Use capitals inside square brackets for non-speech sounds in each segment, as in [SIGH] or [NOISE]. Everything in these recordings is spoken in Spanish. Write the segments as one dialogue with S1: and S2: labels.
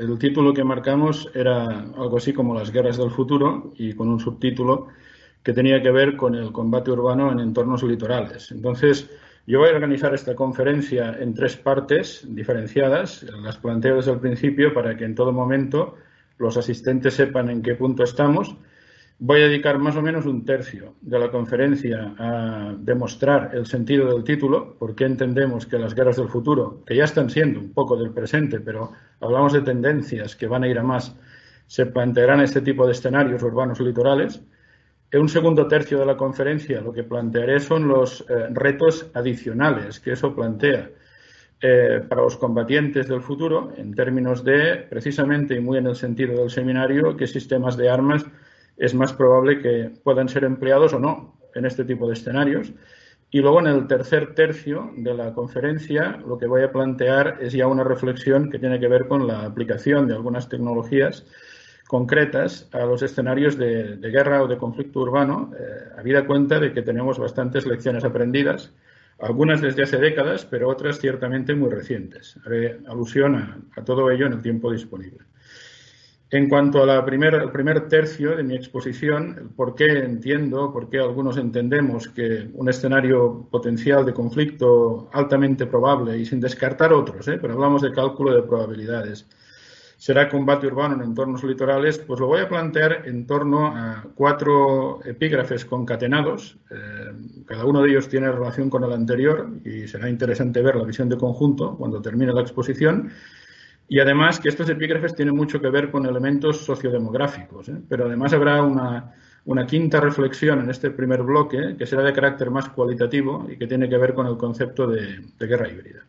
S1: El título que marcamos era algo así como Las guerras del futuro y con un subtítulo que tenía que ver con el combate urbano en entornos litorales. Entonces, yo voy a organizar esta conferencia en tres partes diferenciadas. Las planteo desde el principio para que en todo momento los asistentes sepan en qué punto estamos Voy a dedicar más o menos un tercio de la conferencia a demostrar el sentido del título, porque entendemos que las guerras del futuro, que ya están siendo un poco del presente, pero hablamos de tendencias que van a ir a más, se plantearán este tipo de escenarios urbanos litorales. En un segundo tercio de la conferencia lo que plantearé son los eh, retos adicionales que eso plantea eh, para los combatientes del futuro, en términos de, precisamente y muy en el sentido del seminario, qué sistemas de armas es más probable que puedan ser empleados o no en este tipo de escenarios. Y luego en el tercer tercio de la conferencia lo que voy a plantear es ya una reflexión que tiene que ver con la aplicación de algunas tecnologías concretas a los escenarios de, guerra o de conflicto urbano, eh, habida cuenta de que tenemos bastantes lecciones aprendidas, algunas desde hace décadas, pero otras ciertamente muy recientes. Haré alusión a todo ello en el tiempo disponible. En cuanto al primer tercio de mi exposición, por qué entiendo, por qué algunos entendemos que un escenario potencial de conflicto altamente probable y sin descartar otros, ¿eh? pero hablamos de cálculo de probabilidades, será combate urbano en entornos litorales, pues lo voy a plantear en torno a cuatro epígrafes concatenados. Eh, cada uno de ellos tiene relación con el anterior y será interesante ver la visión de conjunto cuando termine la exposición. Y además que estos epígrafes tienen mucho que ver con elementos sociodemográficos, ¿eh? pero además habrá una, quinta reflexión en este primer bloque que será de carácter más cualitativo y que tiene que ver con el concepto de, guerra híbrida.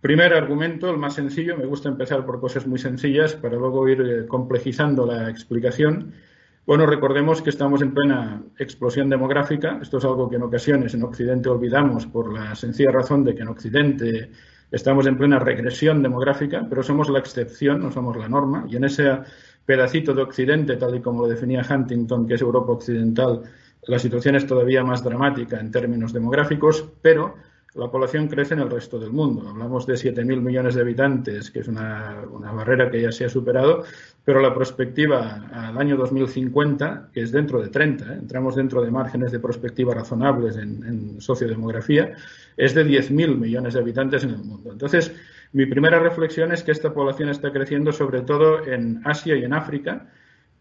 S1: Primer argumento, el más sencillo, me gusta empezar por cosas muy sencillas para luego ir eh, complejizando la explicación. Bueno, recordemos que estamos en plena explosión demográfica. Esto es algo que en ocasiones en Occidente olvidamos por la sencilla razón de que en Occidente Estamos en plena regresión demográfica, pero somos la excepción, no somos la norma. Y en ese pedacito de Occidente, tal y como lo definía Huntington, que es Europa Occidental, la situación es todavía más dramática en términos demográficos, pero la población crece en el resto del mundo. Hablamos de 7.000 millones de habitantes, que es una, barrera que ya se ha superado, pero la perspectiva al año 2050, que es dentro de 30, ¿eh? entramos dentro de márgenes de perspectiva razonables en, en sociodemografía, es de 10.000 millones de habitantes en el mundo. Entonces, mi primera reflexión es que esta población está creciendo sobre todo en Asia y en África,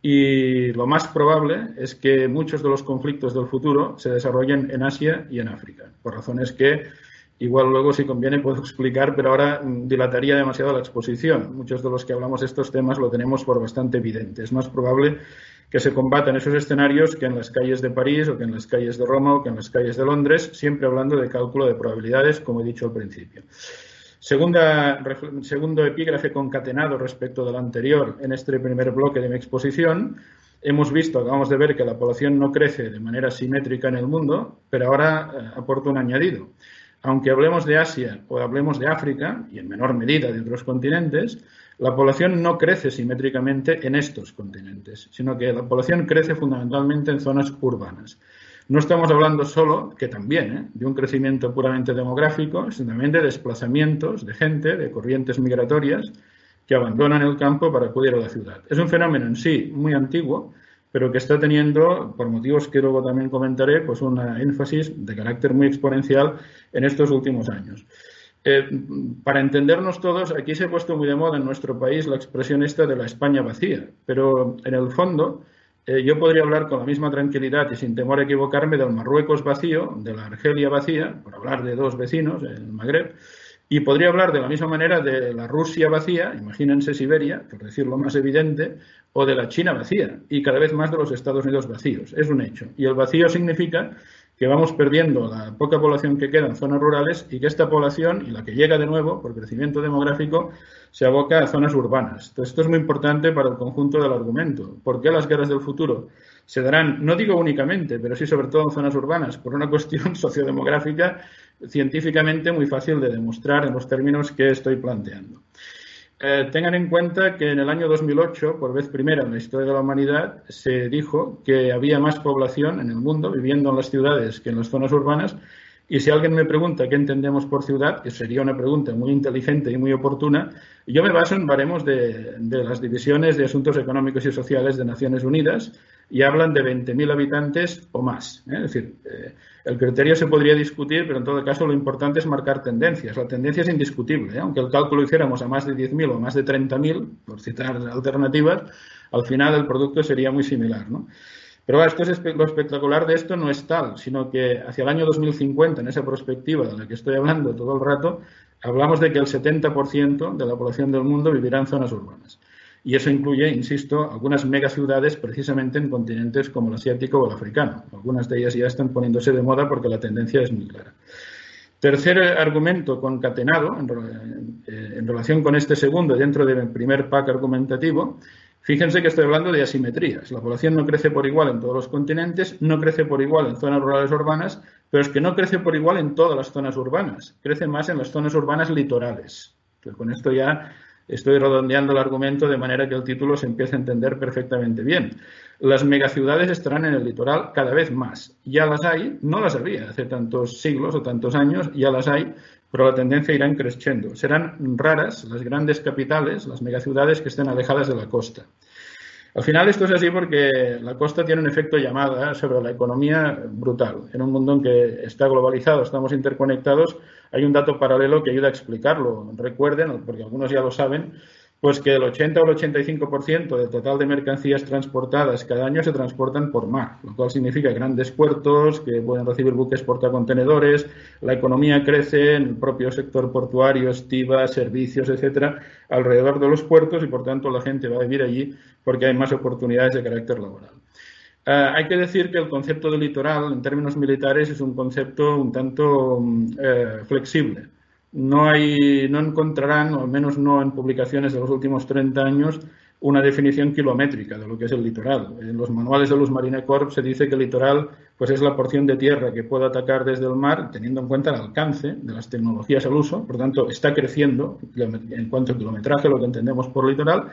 S1: y lo más probable es que muchos de los conflictos del futuro se desarrollen en Asia y en África, por razones que igual luego si conviene puedo explicar, pero ahora mm, dilataría demasiado la exposición. Muchos de los que hablamos de estos temas lo tenemos por bastante evidente. Es más probable que se combatan esos escenarios que en las calles de París o que en las calles de Roma o que en las calles de Londres, siempre hablando de cálculo de probabilidades, como he dicho al principio. Segundo epígrafe concatenado respecto del anterior en este primer bloque de mi exposición. Hemos visto, acabamos de ver que la población no crece de manera simétrica en el mundo, pero ahora eh, aporta un añadido. Aunque hablemos de Asia o hablemos de África, y en menor medida de otros continentes, la población no crece simétricamente en estos continentes, sino que la población crece fundamentalmente en zonas urbanas. No estamos hablando solo, que también, ¿eh? de un crecimiento puramente demográfico, sino también de desplazamientos de gente, de corrientes migratorias que abandonan el campo para acudir a la ciudad. Es un fenómeno en sí muy antiguo, pero que está teniendo, por motivos que luego también comentaré, pues una énfasis de carácter muy exponencial en estos últimos años. Eh, para entendernos todos, aquí se ha puesto muy de moda en nuestro país la expresión esta de la España vacía, pero en el fondo eh, yo podría hablar con la misma tranquilidad y sin temor a equivocarme del Marruecos vacío, de la Argelia vacía, por hablar de dos vecinos el Magreb, y podría hablar de la misma manera de la Rusia vacía, imagínense Siberia, por decirlo más evidente, o de la China vacía, y cada vez más de los Estados Unidos vacíos. Es un hecho. Y el vacío significa que vamos perdiendo la poca población que queda en zonas rurales y que esta población, y la que llega de nuevo por crecimiento demográfico, se aboca a zonas urbanas. Esto es muy importante para el conjunto del argumento. ¿Por qué las guerras del futuro se darán, no digo únicamente, pero sí sobre todo en zonas urbanas, por una [LAUGHS] cuestión sociodemográfica científicamente muy fácil de demostrar en los términos que estoy planteando? Eh, tengan en cuenta que en el año 2008, por vez primera en la historia de la humanidad, se dijo que había más población en el mundo viviendo en las ciudades que en las zonas urbanas Y si alguien me pregunta qué entendemos por ciudad, que sería una pregunta muy inteligente y muy oportuna, yo me baso en baremos de, las divisiones de asuntos económicos y sociales de Naciones Unidas y hablan de 20.000 habitantes o más. ¿eh? Es decir, eh, el criterio se podría discutir, pero en todo caso lo importante es marcar tendencias. La tendencia es indiscutible, ¿eh? aunque el cálculo hiciéramos a más de 10.000 o más de 30.000, por citar alternativas, al final el producto sería muy similar. ¿no? Pero esto es, lo espectacular de esto no es tal, sino que hacia el año 2050, en esa perspectiva de la que estoy hablando todo el rato, hablamos de que el 70% de la población del mundo vivirá en zonas urbanas. Y eso incluye, insisto, algunas megaciudades precisamente en continentes como el asiático o el africano. Algunas de ellas ya están poniéndose de moda porque la tendencia es muy clara. Tercer argumento concatenado en, en relación con este segundo dentro del primer pack argumentativo Fíjense que estoy hablando de asimetrías. La población no crece por igual en todos los continentes, no crece por igual en zonas rurales urbanas, pero es que no crece por igual en todas las zonas urbanas. Crece más en las zonas urbanas litorales. con esto ya estoy redondeando el argumento de manera que el título se empiece a entender perfectamente bien. Las megaciudades estarán en el litoral cada vez más. Ya las hay, no las había hace tantos siglos o tantos años, ya las hay, pero la tendencia irá creciendo. Serán raras las grandes capitales, las megaciudades que estén alejadas de la costa. Al final esto es así porque la costa tiene un efecto llamada sobre la economía brutal. En un mundo en que está globalizado, estamos interconectados, hay un dato paralelo que ayuda a explicarlo. Recuerden, porque algunos ya lo saben, pues que el 80 o el 85% del total de mercancías transportadas cada año se transportan por mar, lo cual significa grandes puertos que pueden recibir buques portacontenedores, la economía crece en el propio sector portuario, estiva, servicios, etcétera, alrededor de los puertos y por tanto la gente va a vivir allí porque hay más oportunidades de carácter laboral. Ah, hay que decir que el concepto de litoral en términos militares es un concepto un tanto mm, eh, flexible no, hay, no encontrarán, o al menos no en publicaciones de los últimos 30 años, una definición kilométrica de lo que es el litoral. En los manuales de los Marine Corps se dice que el litoral pues es la porción de tierra que puede atacar desde el mar, teniendo en cuenta el alcance de las tecnologías al uso. Por tanto, está creciendo en cuanto a kilometraje, lo que entendemos por litoral.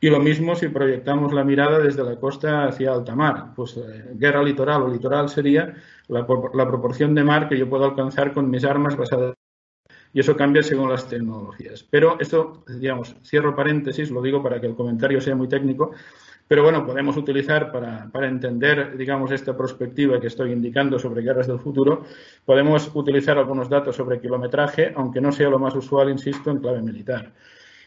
S1: Y lo mismo si proyectamos la mirada desde la costa hacia alta mar. Pues eh, guerra litoral o litoral sería la, la proporción de mar que yo puedo alcanzar con mis armas basadas y eso cambia según las tecnologías. Pero esto, digamos, cierro paréntesis, lo digo para que el comentario sea muy técnico, pero bueno, podemos utilizar para, para, entender, digamos, esta perspectiva que estoy indicando sobre guerras del futuro, podemos utilizar algunos datos sobre kilometraje, aunque no sea lo más usual, insisto, en clave militar.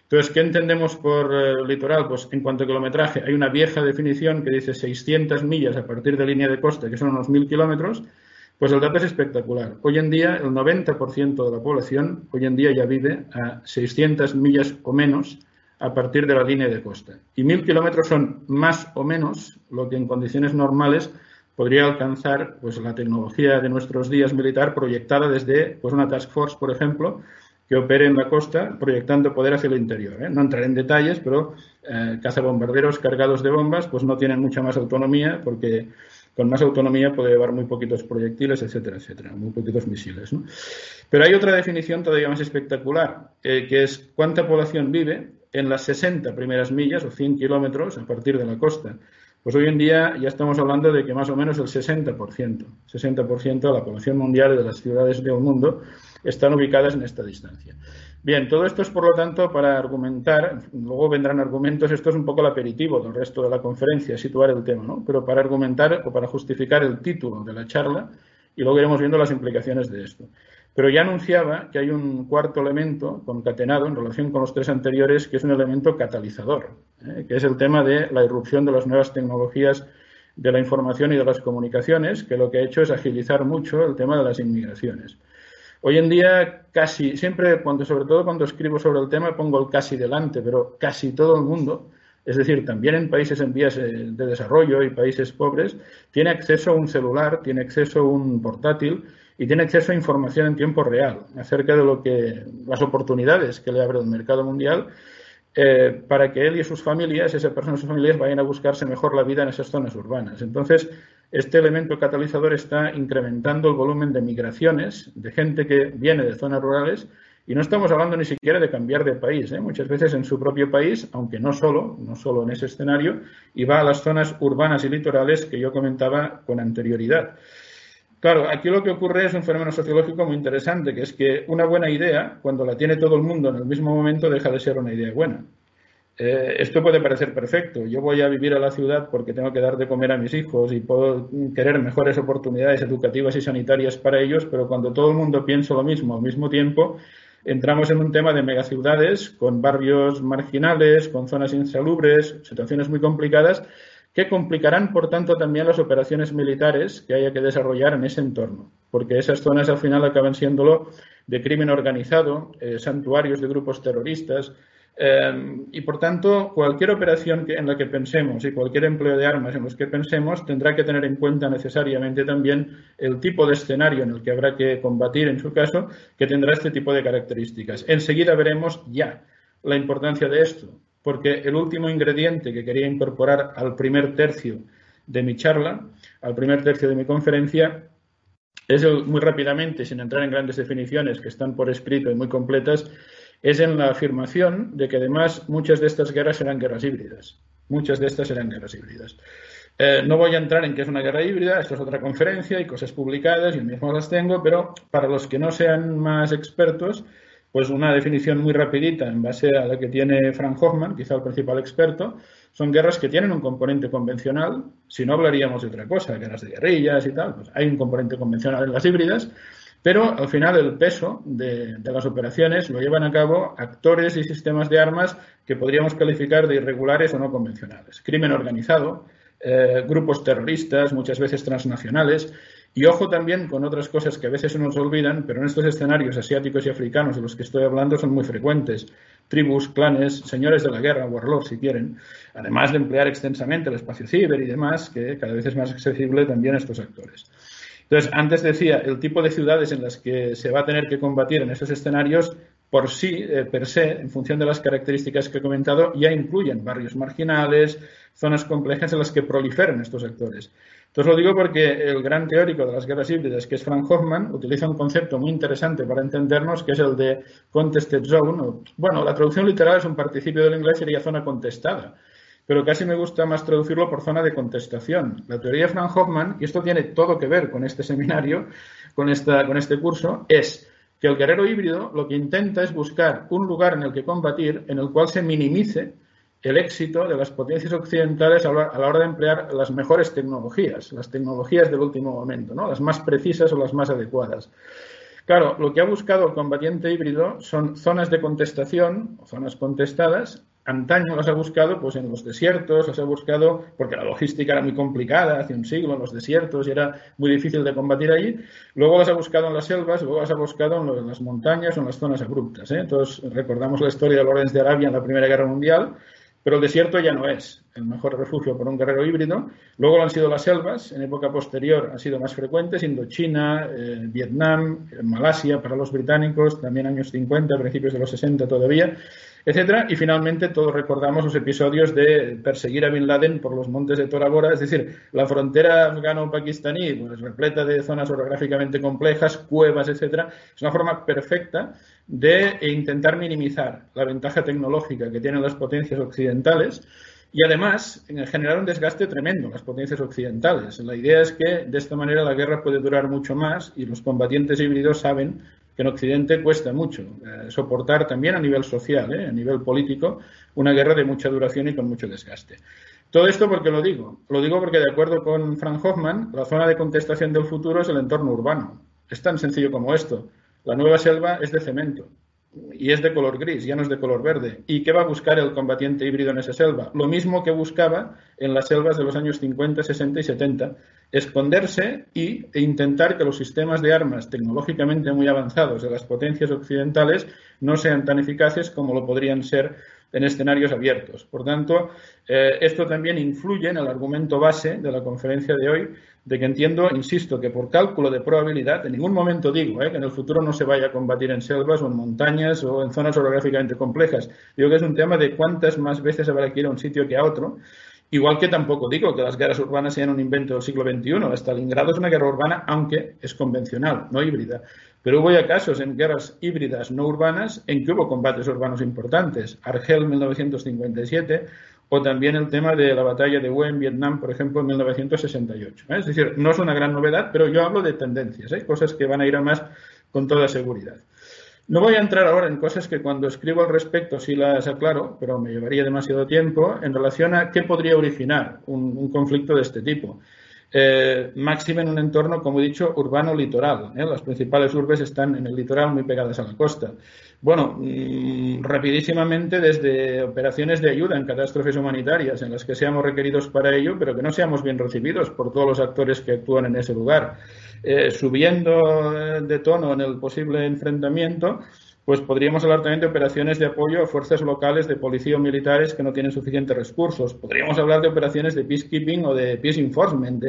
S1: Entonces, ¿qué entendemos por eh, litoral? Pues en cuanto a kilometraje, hay una vieja definición que dice 600 millas a partir de línea de costa, que son unos 1.000 kilómetros, pues el dato es espectacular. Hoy en día, el 90% de la población, hoy en día ya vive a 600 millas o menos a partir de la línea de costa. Y mil kilómetros son más o menos lo que en condiciones normales podría alcanzar pues, la tecnología de nuestros días militar proyectada desde pues, una task force, por ejemplo, que opere en la costa proyectando poder hacia el interior. ¿eh? No entraré en detalles, pero eh, cazabombarderos cargados de bombas pues no tienen mucha más autonomía porque con más autonomía puede llevar muy poquitos proyectiles, etcétera, etcétera, muy poquitos misiles. Pero hay otra definición todavía más espectacular, eh, que es cuánta población vive en las 60 primeras millas o 100 kilómetros a partir de la costa. Pues hoy en día ya estamos hablando de que más o menos el 60%, 60% de la población mundial de las ciudades del mundo están ubicadas en esta distancia. Bien, todo esto es, por lo tanto, para argumentar, luego vendrán argumentos, esto es un poco el aperitivo del resto de la conferencia, situar el tema, ¿no? Pero para argumentar o para justificar el título de la charla y luego iremos viendo las implicaciones de esto. Pero ya anunciaba que hay un cuarto elemento concatenado en relación con los tres anteriores, que es un elemento catalizador, ¿eh? que es el tema de la irrupción de las nuevas tecnologías de la información y de las comunicaciones, que lo que ha hecho es agilizar mucho el tema de las inmigraciones. Hoy en día casi, siempre, cuando, sobre todo cuando escribo sobre el tema, pongo el casi delante, pero casi todo el mundo, es decir, también en países en vías eh, de desarrollo y países pobres, tiene acceso a un celular, tiene acceso a un portátil y tiene acceso a información en tiempo real acerca de lo que las oportunidades que le abre el mercado mundial eh, para que él y sus familias, esa persona y sus familias, vayan a buscarse mejor la vida en esas zonas urbanas. Entonces, este elemento catalizador está incrementando el volumen de migraciones de gente que viene de zonas rurales y no estamos hablando ni siquiera de cambiar de país, ¿eh? muchas veces en su propio país, aunque no solo, no solo en ese escenario, y va a las zonas urbanas y litorales que yo comentaba con anterioridad. Claro, aquí lo que ocurre es un fenómeno sociológico muy interesante, que es que una buena idea, cuando la tiene todo el mundo en el mismo momento, deja de ser una idea buena. Eh, esto puede parecer perfecto. Yo voy a vivir a la ciudad porque tengo que dar de comer a mis hijos y puedo querer mejores oportunidades educativas y sanitarias para ellos, pero cuando todo el mundo piensa lo mismo al mismo tiempo, entramos en un tema de megaciudades con barrios marginales, con zonas insalubres, situaciones muy complicadas que complicarán, por tanto, también las operaciones militares que haya que desarrollar en ese entorno, porque esas zonas al final acaban siéndolo de crimen organizado, eh, santuarios de grupos terroristas, eh, y por tanto, cualquier operación en la que pensemos y cualquier empleo de armas en los que pensemos tendrá que tener en cuenta necesariamente también el tipo de escenario en el que habrá que combatir, en su caso, que tendrá este tipo de características. Enseguida veremos ya la importancia de esto, porque el último ingrediente que quería incorporar al primer tercio de mi charla, al primer tercio de mi conferencia, es muy rápidamente, sin entrar en grandes definiciones que están por escrito y muy completas, es en la afirmación de que además muchas de estas guerras serán guerras híbridas. Muchas de estas serán guerras híbridas. Eh, no voy a entrar en qué es una guerra híbrida, esto es otra conferencia y cosas publicadas, yo mismo las tengo, pero para los que no sean más expertos, pues una definición muy rapidita en base a la que tiene Frank Hoffman, quizá el principal experto, son guerras que tienen un componente convencional, si no hablaríamos de otra cosa, guerras de guerrillas y tal, pues hay un componente convencional en las híbridas, pero al final el peso de, las operaciones lo llevan a cabo actores y sistemas de armas que podríamos calificar de irregulares o no convencionales. Crimen organizado, eh, grupos terroristas, muchas veces transnacionales, y ojo también con otras cosas que a veces se nos olvidan, pero en estos escenarios asiáticos y africanos de los que estoy hablando son muy frecuentes. Tribus, clanes, señores de la guerra, warlords si quieren, además de emplear extensamente el espacio ciber y demás, que cada vez es más accesible también a estos actores. Entonces, antes decía, el tipo de ciudades en las que se va a tener que combatir en esos escenarios, por sí, eh, per se, en función de las características que he comentado, ya incluyen barrios marginales, zonas complejas en las que proliferan estos actores. Entonces lo digo porque el gran teórico de las guerras híbridas, que es Frank Hoffman, utiliza un concepto muy interesante para entendernos, que es el de contested zone. bueno, la traducción literal es un participio del inglés, sería zona contestada pero casi me gusta más traducirlo por zona de contestación. La teoría de Frank Hoffman, y esto tiene todo que ver con este seminario, con, esta, con este curso, es que el guerrero híbrido lo que intenta es buscar un lugar en el que combatir en el cual se minimice el éxito de las potencias occidentales a la, hora de emplear las mejores tecnologías, las tecnologías del último momento, ¿no? las más precisas o las más adecuadas. Claro, lo que ha buscado el combatiente híbrido son zonas de contestación, zonas contestadas, antaño las ha buscado pues en los desiertos, las ha buscado porque la logística era muy complicada hace un siglo en los desiertos y era muy difícil de combatir allí. Luego las ha buscado en las selvas, luego las ha buscado en, las montañas o en las zonas abruptas. ¿eh? Entonces recordamos la historia de Lorenz de Arabia en la Primera Guerra Mundial, pero el desierto ya no es el mejor refugio para un guerrero híbrido. Luego lo han sido las selvas, en época posterior han sido más frecuentes, Indochina, eh, Vietnam, Malasia para los británicos, también años 50, principios de los 60 todavía etcétera. Y finalmente todos recordamos los episodios de perseguir a Bin Laden por los montes de Tora Bora, es decir, la frontera afgano-pakistaní, pues, repleta de zonas orográficamente complejas, cuevas, etcétera. Es una forma perfecta de intentar minimizar la ventaja tecnológica que tienen las potencias occidentales y además generar un desgaste tremendo en las potencias occidentales. La idea es que de esta manera la guerra puede durar mucho más y los combatientes híbridos saben que en Occidente cuesta mucho eh, soportar también a nivel social, eh, a nivel político, una guerra de mucha duración y con mucho desgaste. Todo esto porque lo digo. Lo digo porque, de acuerdo con Frank Hoffman, la zona de contestación del futuro es el entorno urbano. Es tan sencillo como esto. La nueva selva es de cemento y es de color gris, ya no es de color verde. ¿Y qué va a buscar el combatiente híbrido en esa selva? Lo mismo que buscaba en las selvas de los años 50, 60 y 70, esconderse y, e intentar que los sistemas de armas tecnológicamente muy avanzados de las potencias occidentales no sean tan eficaces como lo podrían ser en escenarios abiertos. Por tanto, eh, esto también influye en el argumento base de la conferencia de hoy, de que entiendo, insisto, que por cálculo de probabilidad, en ningún momento digo eh, que en el futuro no se vaya a combatir en selvas o en montañas o en zonas orográficamente complejas. Digo que es un tema de cuántas más veces habrá que ir a un sitio que a otro Igual que tampoco digo que las guerras urbanas sean un invento del siglo XXI. Stalingrado es una guerra urbana, aunque es convencional, no híbrida. Pero hubo ya casos en guerras híbridas no urbanas en que hubo combates urbanos importantes. Argel 1957 o también el tema de la batalla de Hue en Vietnam, por ejemplo, en 1968. ¿eh? Es decir, no es una gran novedad, pero yo hablo de tendencias, ¿eh? cosas que van a ir a más con toda seguridad. No voy a entrar ahora en cosas que cuando escribo al respecto sí las aclaro, pero me llevaría demasiado tiempo en relación a qué podría originar un, conflicto de este tipo. Eh, máximo en un entorno, como he dicho, urbano-litoral. ¿eh? Las principales urbes están en el litoral muy pegadas a la costa. Bueno, mm, rapidísimamente desde operaciones de ayuda en catástrofes humanitarias en las que seamos requeridos para ello, pero que no seamos bien recibidos por todos los actores que actúan en ese lugar. Eh, subiendo eh, de tono en el posible enfrentamiento, pues podríamos hablar también de operaciones de apoyo a fuerzas locales de policía o militares que no tienen suficientes recursos. Podríamos hablar de operaciones de peacekeeping o de peace enforcement,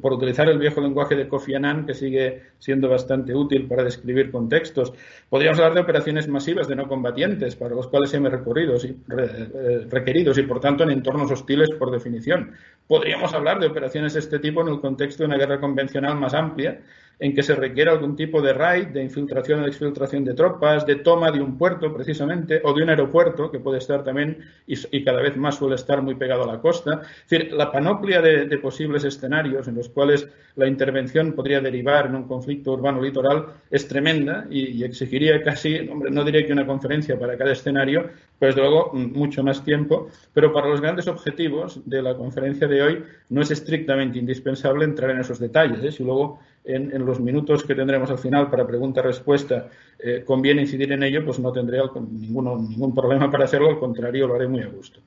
S1: por utilizar el viejo lenguaje de Kofi Annan, que sigue siendo bastante útil para describir contextos. Podríamos hablar de operaciones masivas de no combatientes, para los cuales se recorridos y, eh, requeridos y, por tanto, en entornos hostiles por definición. Podríamos hablar de operaciones de este tipo en el contexto de una guerra convencional más amplia, en que se requiere algún tipo de raid, de infiltración o exfiltración de tropas, de toma de un puerto precisamente, o de un aeropuerto, que puede estar también y, cada vez más suele estar muy pegado a la costa. Es decir, la panoplia de, posibles escenarios en los cuales la intervención podría derivar en un conflicto urbano-litoral es tremenda y, exigiría casi, hombre, no diré que una conferencia para cada escenario, pues luego mucho más tiempo, pero para los grandes objetivos de la conferencia de hoy no es estrictamente indispensable entrar en esos detalles. ¿eh? Si luego en, los minutos que tendremos al final para pregunta-respuesta eh, conviene incidir en ello, pues no tendré ningún problema para hacerlo, al contrario, lo haré muy a gusto.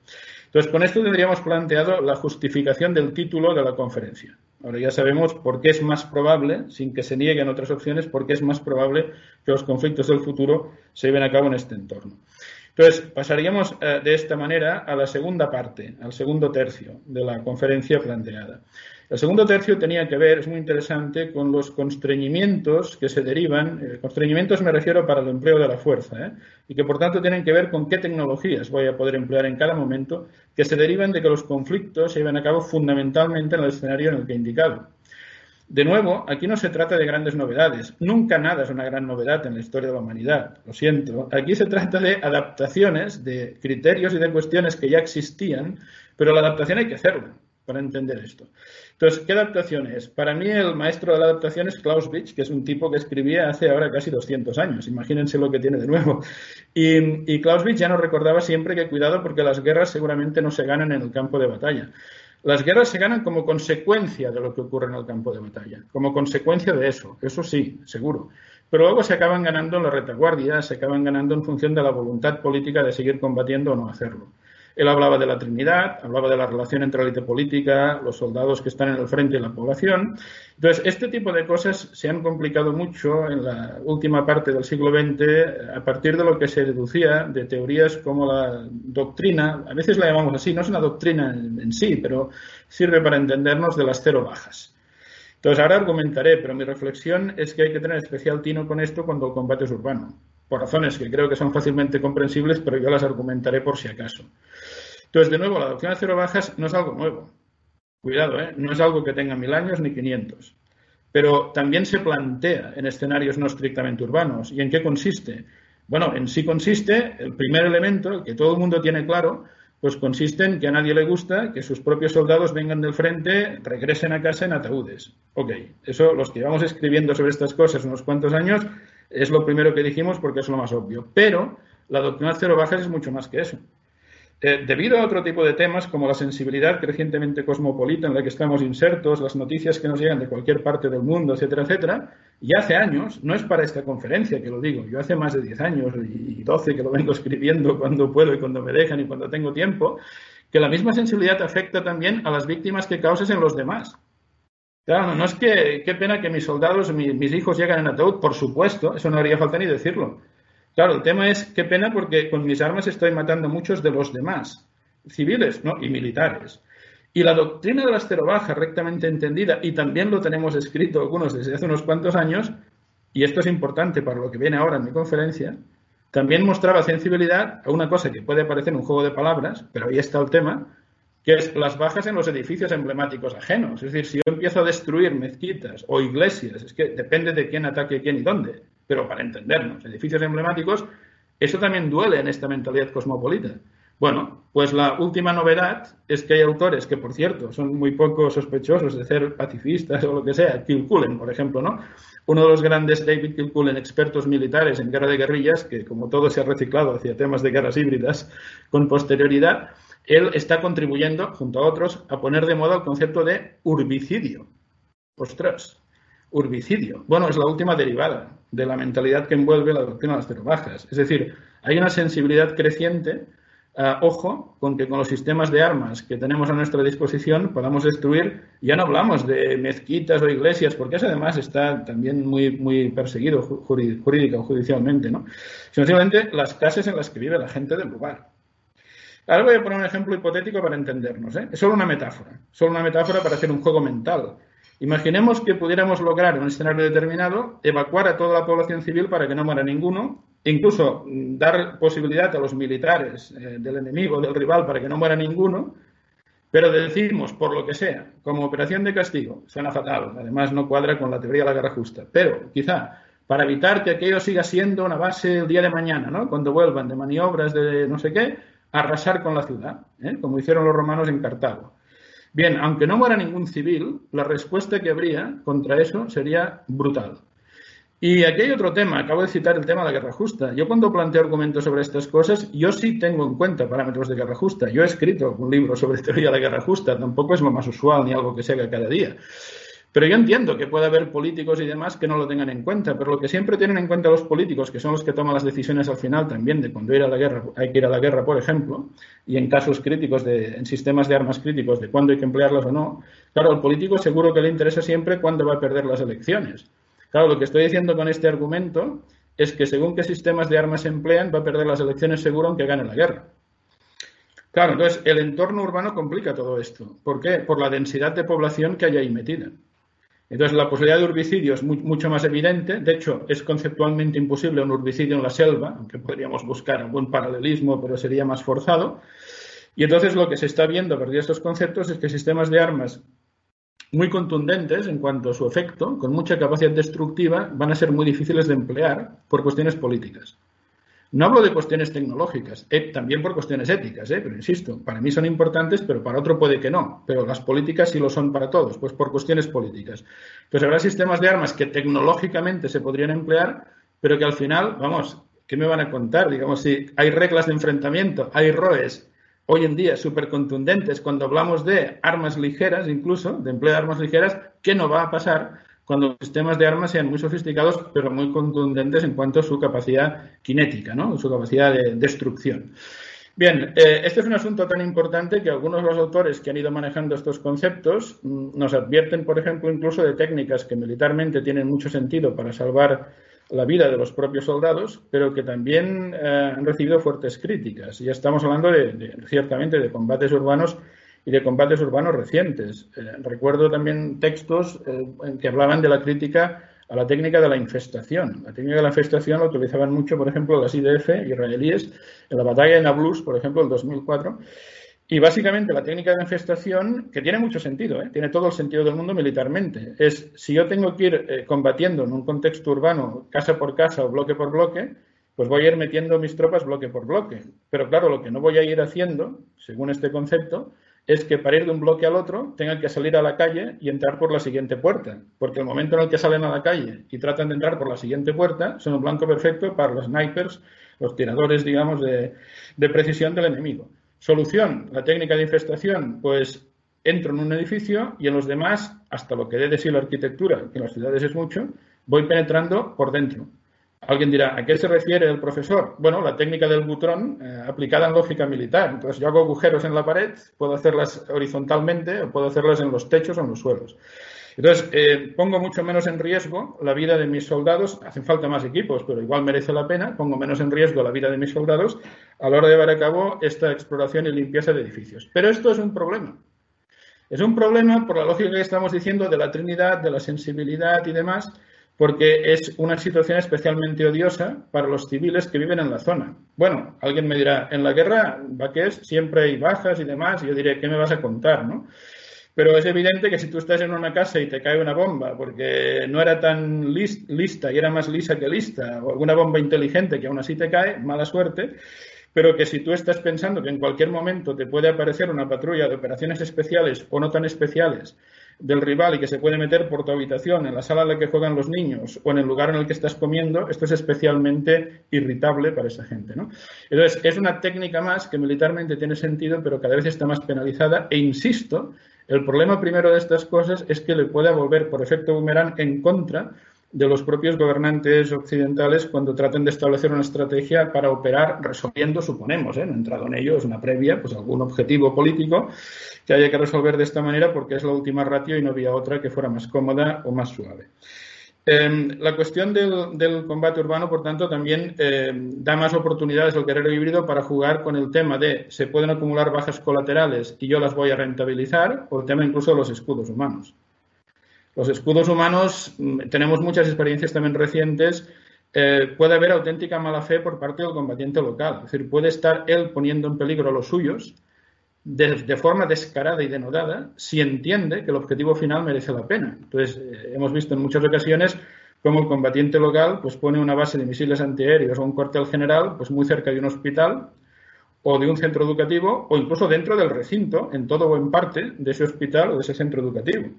S1: Entonces, con esto tendríamos planteado la justificación del título de la conferencia. Ahora ya sabemos por qué es más probable, sin que se nieguen otras opciones, por qué es más probable que los conflictos del futuro se lleven a cabo en este entorno. Entonces, pasaríamos eh, de esta manera a la segunda parte, al segundo tercio de la conferencia planteada. El segundo tercio tenía que ver, es muy interesante, con los constreñimientos que se derivan, eh, constreñimientos me refiero para el empleo de la fuerza, ¿eh? y que por tanto tienen que ver con qué tecnologías voy a poder emplear en cada momento, que se derivan de que los conflictos se llevan a cabo fundamentalmente en el escenario en el que he indicado. De nuevo, aquí no se trata de grandes novedades. Nunca nada es una gran novedad en la historia de la humanidad. Lo siento. Aquí se trata de adaptaciones de criterios y de cuestiones que ya existían, pero la adaptación hay que hacerla para entender esto. Entonces, ¿qué adaptación es? Para mí el maestro de la adaptación es Clausewitz, que es un tipo que escribía hace ahora casi 200 años. Imagínense lo que tiene de nuevo. Y, y Clausewitz ya nos recordaba siempre que cuidado porque las guerras seguramente no se ganan en el campo de batalla. Las guerras se ganan como consecuencia de lo que ocurre en el campo de batalla, como consecuencia de eso, eso sí, seguro. Pero luego se acaban ganando en la retaguardia, se acaban ganando en función de la voluntad política de seguir combatiendo o no hacerlo. Él hablaba de la Trinidad, hablaba de la relación entre la élite política, los soldados que están en el frente y la población. Entonces, este tipo de cosas se han complicado mucho en la última parte del siglo XX a partir de lo que se deducía de teorías como la doctrina, a veces la llamamos así, no es una doctrina en, sí, pero sirve para entendernos de las cero bajas. Entonces, ahora argumentaré, pero mi reflexión es que hay que tener especial tino con esto cuando el combate es urbano, por razones que creo que son fácilmente comprensibles, pero yo las argumentaré por si acaso. Entonces, de nuevo, la doctrina de cero bajas no es algo nuevo. Cuidado, ¿eh? no es algo que tenga mil años ni quinientos. Pero también se plantea en escenarios no estrictamente urbanos. ¿Y en qué consiste? Bueno, en sí consiste, el primer elemento, el que todo el mundo tiene claro, pues consiste en que a nadie le gusta que sus propios soldados vengan del frente, regresen a casa en ataúdes. Ok, eso los que íbamos escribiendo sobre estas cosas unos cuantos años es lo primero que dijimos porque es lo más obvio. Pero la doctrina cero bajas es mucho más que eso. Eh, debido a otro tipo de temas como la sensibilidad crecientemente cosmopolita en la que estamos insertos, las noticias que nos llegan de cualquier parte del mundo, etcétera, etcétera, y hace años, no es para esta conferencia que lo digo, yo hace más de 10 años y 12 que lo vengo [LAUGHS] escribiendo cuando puedo y cuando me dejan y cuando tengo tiempo, que la misma sensibilidad afecta también a las víctimas que causes en los demás. Claro, no es que qué pena que mis soldados, mis, mis hijos lleguen en ataúd, por supuesto, eso no haría falta ni decirlo Claro, el tema es qué pena porque con mis armas estoy matando muchos de los demás, civiles ¿no? y militares. Y la doctrina de la cero baja, rectamente entendida, y también lo tenemos escrito algunos desde hace unos cuantos años, y esto es importante para lo que viene ahora en mi conferencia, también mostraba sensibilidad a una cosa que puede parecer un juego de palabras, pero ahí está el tema, que es las bajas en los edificios emblemáticos ajenos. Es decir, si yo empiezo a destruir mezquitas o iglesias, es que depende de quién ataque quién y dónde pero para entendernos, edificios emblemáticos, eso también duele en esta mentalidad cosmopolita. Bueno, pues la última novedad es que hay autores que, por cierto, son muy poco sospechosos de ser pacifistas o lo que sea. Kilcullen, por ejemplo, ¿no? Uno de los grandes David Kilcullen, expertos militares en guerra de guerrillas, que como todo se ha reciclado hacia temas de guerras híbridas con posterioridad, él está contribuyendo, junto a otros, a poner de moda el concepto de urbicidio. Ostras, urbicidio. Bueno, es la última derivada de la mentalidad que envuelve la doctrina de las cero bajas. Es decir, hay una sensibilidad creciente eh, ojo con que con los sistemas de armas que tenemos a nuestra disposición podamos destruir, ya no hablamos de mezquitas o iglesias, porque eso además está también muy, muy perseguido jurídica o judicialmente, ¿no? Sino simplemente las casas en las que vive la gente del lugar. Ahora voy a poner un ejemplo hipotético para entendernos. ¿eh? Es solo una metáfora, solo una metáfora para hacer un juego mental. Imaginemos que pudiéramos lograr en un escenario determinado evacuar a toda la población civil para que no muera ninguno incluso mm, dar posibilidad a los militares eh, del enemigo, del rival, para que no muera ninguno, pero decimos, por lo que sea, como operación de castigo, suena fatal, además no cuadra con la teoría de la guerra justa, pero quizá para evitar que aquello siga siendo una base el día de mañana, ¿no? cuando vuelvan de maniobras de no sé qué, arrasar con la ciudad, ¿eh? como hicieron los romanos en Cartago. Bien, aunque no muera ningún civil, la respuesta que habría contra eso sería brutal. Y aquí hay otro tema, acabo de citar el tema de la guerra justa. Yo cuando planteo argumentos sobre estas cosas, yo sí tengo en cuenta parámetros de guerra justa. Yo he escrito un libro sobre teoría de la guerra justa, tampoco es lo más usual ni algo que se haga cada día. Pero yo entiendo que puede haber políticos y demás que no lo tengan en cuenta, pero lo que siempre tienen en cuenta los políticos, que son los que toman las decisiones al final también de cuando ir a la guerra, hay que ir a la guerra, por ejemplo, y en casos críticos, de, en sistemas de armas críticos, de cuándo hay que emplearlas o no, claro, al político seguro que le interesa siempre cuándo va a perder las elecciones. Claro, lo que estoy diciendo con este argumento es que según qué sistemas de armas se emplean, va a perder las elecciones seguro aunque gane la guerra. Claro, entonces el entorno urbano complica todo esto. ¿Por qué? Por la densidad de población que hay ahí metida. Entonces la posibilidad de urbicidio es mucho más evidente. De hecho, es conceptualmente imposible un urbicidio en la selva, aunque podríamos buscar algún paralelismo, pero sería más forzado. Y entonces lo que se está viendo a partir de estos conceptos es que sistemas de armas muy contundentes en cuanto a su efecto, con mucha capacidad destructiva, van a ser muy difíciles de emplear por cuestiones políticas. No hablo de cuestiones tecnológicas, eh, también por cuestiones éticas, eh, pero insisto, para mí son importantes, pero para otro puede que no. Pero las políticas sí lo son para todos, pues por cuestiones políticas. Pues habrá sistemas de armas que tecnológicamente se podrían emplear, pero que al final, vamos, ¿qué me van a contar? Digamos, si hay reglas de enfrentamiento, hay ROEs, hoy en día súper contundentes cuando hablamos de armas ligeras, incluso de empleo de armas ligeras, ¿qué no va a pasar cuando los sistemas de armas sean muy sofisticados, pero muy contundentes en cuanto a su capacidad cinética, ¿no? su capacidad de destrucción? Bien, eh, este es un asunto tan importante que algunos de los autores que han ido manejando estos conceptos mm, nos advierten, por ejemplo, incluso de técnicas que militarmente tienen mucho sentido para salvar la vida de los propios soldados, pero que también eh, han recibido fuertes críticas. Ya estamos hablando de, ciertamente de combates urbanos y de combates urbanos recientes. Eh, recuerdo también textos eh, que hablaban de la crítica a la técnica de la infestación. La técnica de la infestación la utilizaban mucho, por ejemplo, las IDF israelíes en la batalla de Nablus, por ejemplo, en 2004 y básicamente la técnica de infestación, que tiene mucho sentido, ¿eh? tiene todo el sentido del mundo militarmente, es si yo tengo que ir eh, combatiendo en un contexto urbano, casa por casa o bloque por bloque, pues voy a ir metiendo mis tropas bloque por bloque. Pero claro, lo que no voy a ir haciendo, según este concepto, es que para ir de un bloque al otro tengan que salir a la calle y entrar por la siguiente puerta. Porque el momento en el que salen a la calle y tratan de entrar por la siguiente puerta, son un blanco perfecto para los snipers, los tiradores, digamos, de precisión del enemigo. Solución, la técnica de infestación, pues entro en un edificio y en los demás, hasta lo que dé de sí la arquitectura, que en las ciudades es mucho, voy penetrando por dentro. Alguien dirá, ¿a qué se refiere el profesor? Bueno, la técnica del butrón eh, aplicada en lógica militar. Entonces, yo hago agujeros en la pared, puedo hacerlas horizontalmente o puedo hacerlas en los techos o en los suelos. Entonces, eh, pongo mucho menos en riesgo la vida de mis soldados. Hacen falta más equipos, pero igual merece la pena. Pongo menos en riesgo la vida de mis soldados a la hora de llevar a cabo esta exploración y limpieza de edificios. Pero esto es un problema. Es un problema por la lógica que estamos diciendo de la Trinidad, de la sensibilidad y demás, porque es una situación especialmente odiosa para los civiles que viven en la zona. Bueno, alguien me dirá, en la guerra, ¿va qué es? Siempre hay bajas y demás, y yo diré, ¿qué me vas a contar? ¿no? Pero es evidente que si tú estás en una casa y te cae una bomba porque no era tan lista y era más lisa que lista, o alguna bomba inteligente que aún así te cae, mala suerte, pero que si tú estás pensando que en cualquier momento te puede aparecer una patrulla de operaciones especiales o no tan especiales del rival y que se puede meter por tu habitación, en la sala en la que juegan los niños o en el lugar en el que estás comiendo, esto es especialmente irritable para esa gente. ¿no? Entonces, es una técnica más que militarmente tiene sentido, pero cada vez está más penalizada e insisto, el problema primero de estas cosas es que le puede volver por efecto boomerang en contra de los propios gobernantes occidentales cuando traten de establecer una estrategia para operar resolviendo, suponemos, ¿eh? no he entrado en ello, es una previa, pues algún objetivo político que haya que resolver de esta manera porque es la última ratio y no había otra que fuera más cómoda o más suave. Em, la cuestión del, combate urbano, por tanto, también em, da más oportunidades al guerrero híbrido para jugar con el tema de se pueden acumular bajas colaterales y yo las voy a rentabilizar, o el tema incluso de los escudos humanos. Los escudos humanos, mm, tenemos muchas experiencias también recientes, eh, puede haber auténtica mala fe por parte del combatiente local. Es decir, puede estar él poniendo en peligro a los suyos de, forma descarada y denodada si entiende que el objetivo final merece la pena. Entonces, eh, hemos visto en muchas ocasiones cómo el combatiente local pues, pone una base de misiles antiaéreos o un cuartel general pues, muy cerca de un hospital o de un centro educativo o incluso dentro del recinto, en todo o en parte de ese hospital o de ese centro educativo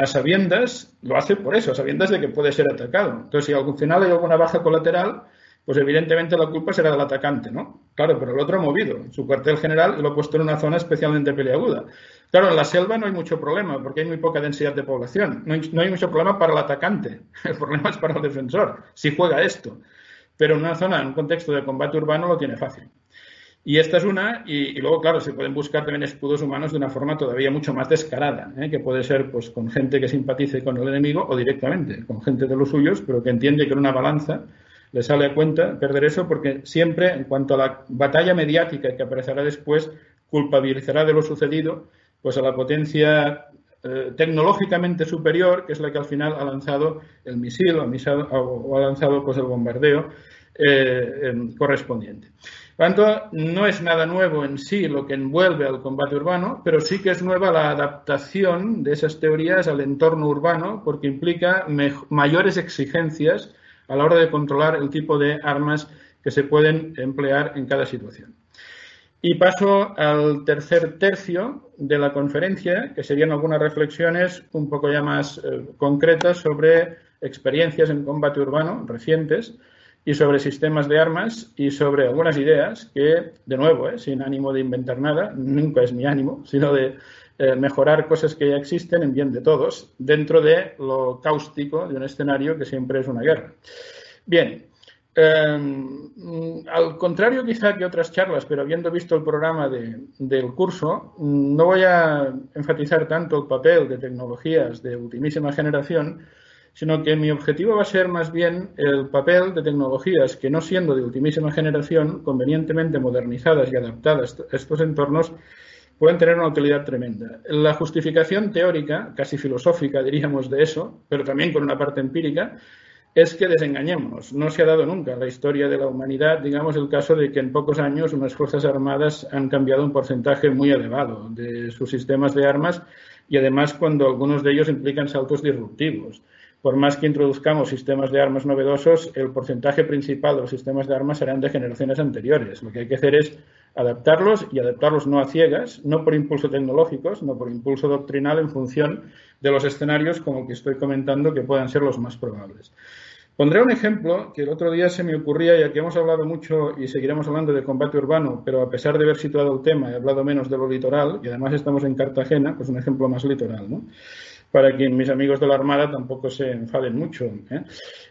S1: a sabiendas, lo hace por eso, a sabiendas de que puede ser atacado. Entonces, si al final hay alguna baja colateral, pues evidentemente la culpa será del atacante, ¿no? Claro, pero el otro ha movido su cuartel general y lo ha puesto en una zona especialmente peleaguda. Claro, en la selva no hay mucho problema porque hay muy poca densidad de población. No hay, no hay mucho problema para el atacante. [LAUGHS] El problema es para el defensor, si juega esto. Pero en una zona, en un contexto de combate urbano, lo tiene fácil. Y esta es una, y, luego, claro, se pueden buscar también escudos humanos de una forma todavía mucho más descarada, ¿eh? que puede ser pues con gente que simpatice con el enemigo o directamente con gente de los suyos, pero que entiende que en una balanza le sale a cuenta perder eso porque siempre, en cuanto a la batalla mediática que aparecerá después, culpabilizará de lo sucedido pues a la potencia eh, tecnológicamente superior, que es la que al final ha lanzado el misil o ha, lanzado pues el bombardeo eh, correspondiente. Tanto, no es nada nuevo en sí lo que envuelve al combate urbano, pero sí que es nueva la adaptación de esas teorías al entorno urbano, porque implica mayores exigencias a la hora de controlar el tipo de armas que se pueden emplear en cada situación. Y paso al tercer tercio de la conferencia, que serían algunas reflexiones un poco ya más eh, concretas sobre experiencias en combate urbano recientes y sobre sistemas de armas y sobre algunas ideas que, de nuevo, eh, sin ánimo de inventar nada, nunca es mi ánimo, sino de eh, mejorar cosas que ya existen en bien de todos, dentro de lo cáustico de un escenario que siempre es una guerra. Bien, em, al contrario quizá que otras charlas, pero habiendo visto el programa del curso, no voy a enfatizar tanto el papel de tecnologías de ultimísima generación, sino que mi objetivo va a ser más bien el papel de tecnologías que no siendo de ultimísima generación, convenientemente modernizadas y adaptadas a estos entornos, pueden tener una utilidad tremenda. La justificación teórica, casi filosófica diríamos de eso, pero también con una parte empírica, es que desengañemos. No se ha dado nunca en la historia de la humanidad, digamos, el caso de que en pocos años unas Fuerzas Armadas han cambiado un porcentaje muy elevado de sus sistemas de armas y además cuando algunos de ellos implican saltos disruptivos por más que introduzcamos sistemas de armas novedosos, el porcentaje principal de los sistemas de armas serán de generaciones anteriores. Lo que hay que hacer es adaptarlos y adaptarlos no a ciegas, no por impulso tecnológico, sino por impulso doctrinal en función de los escenarios como el que estoy comentando que puedan ser los más probables. Pondré un ejemplo que el otro día se me ocurría, ya que hemos hablado mucho y seguiremos hablando de combate urbano, pero a pesar de haber situado el tema, he hablado menos de lo litoral y además estamos en Cartagena, pues un ejemplo más litoral. ¿no? Para que mis amigos de la Armada tampoco se enfaden mucho. ¿eh?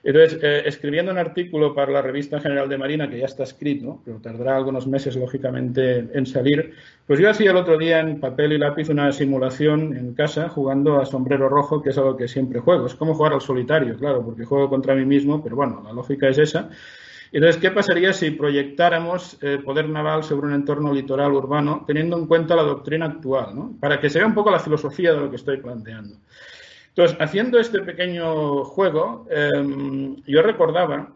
S1: Entonces, eh, escribiendo un artículo para la Revista General de Marina, que ya está escrito, pero tardará algunos meses, lógicamente, en salir, pues yo hacía el otro día en papel y lápiz una simulación en casa jugando a sombrero rojo, que es algo que siempre juego. Es como jugar al solitario, claro, porque juego contra mí mismo, pero bueno, la lógica es esa. Entonces, ¿qué pasaría si proyectáramos eh, poder naval sobre un entorno litoral urbano, teniendo en cuenta la doctrina actual, ¿no? para que se vea un poco la filosofía de lo que estoy planteando? Entonces, haciendo este pequeño juego, em, yo recordaba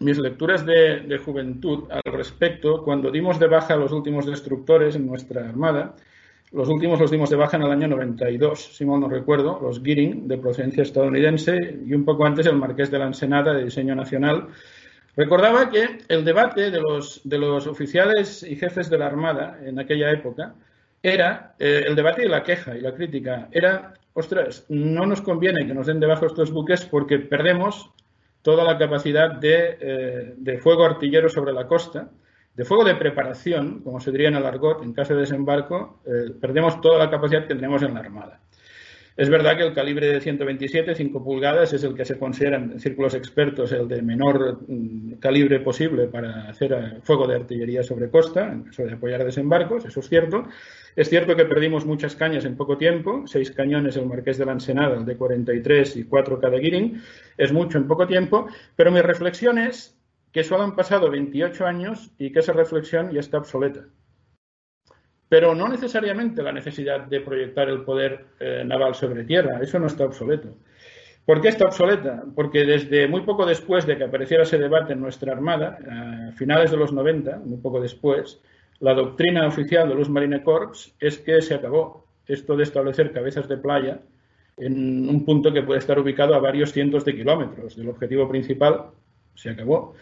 S1: mis lecturas de, juventud al respecto cuando dimos de baja a los últimos destructores en nuestra armada. Los últimos los dimos de baja en el año 92, si mal no recuerdo, los Giring, de procedencia estadounidense, y un poco antes el Marqués de la Ensenada, de diseño nacional, Recordaba que el debate de los, de los oficiales y jefes de la Armada en aquella época era eh, el debate y la queja y la crítica. Era, ostras, no nos conviene que nos den debajo estos buques porque perdemos toda la capacidad de, eh, fuego artillero sobre la costa, de fuego de preparación, como se diría en el argot, en caso de desembarco, eh, perdemos toda la capacidad que tenemos en la Armada. Es verdad que el calibre de 127, 5 pulgadas, es el que se considera en círculos expertos el de menor mm, calibre posible para hacer eh, fuego de artillería sobre costa, en caso de apoyar desembarcos, eso es cierto. Es cierto que perdimos muchas cañas en poco tiempo, seis cañones el Marqués de la Ensenada, el de 43 y cuatro cada Guirín, es mucho en poco tiempo, pero mi reflexión es que solo han pasado 28 años y que esa reflexión ya está obsoleta pero no necesariamente la necesidad de proyectar el poder eh, naval sobre tierra, eso no está obsoleto. ¿Por qué está obsoleta? Porque desde muy poco después de que apareciera ese debate en nuestra Armada, a finales de los 90, muy poco después, la doctrina oficial de los Marine Corps es que se acabó esto de establecer cabezas de playa en un punto que puede estar ubicado a varios cientos de kilómetros del objetivo principal, se acabó.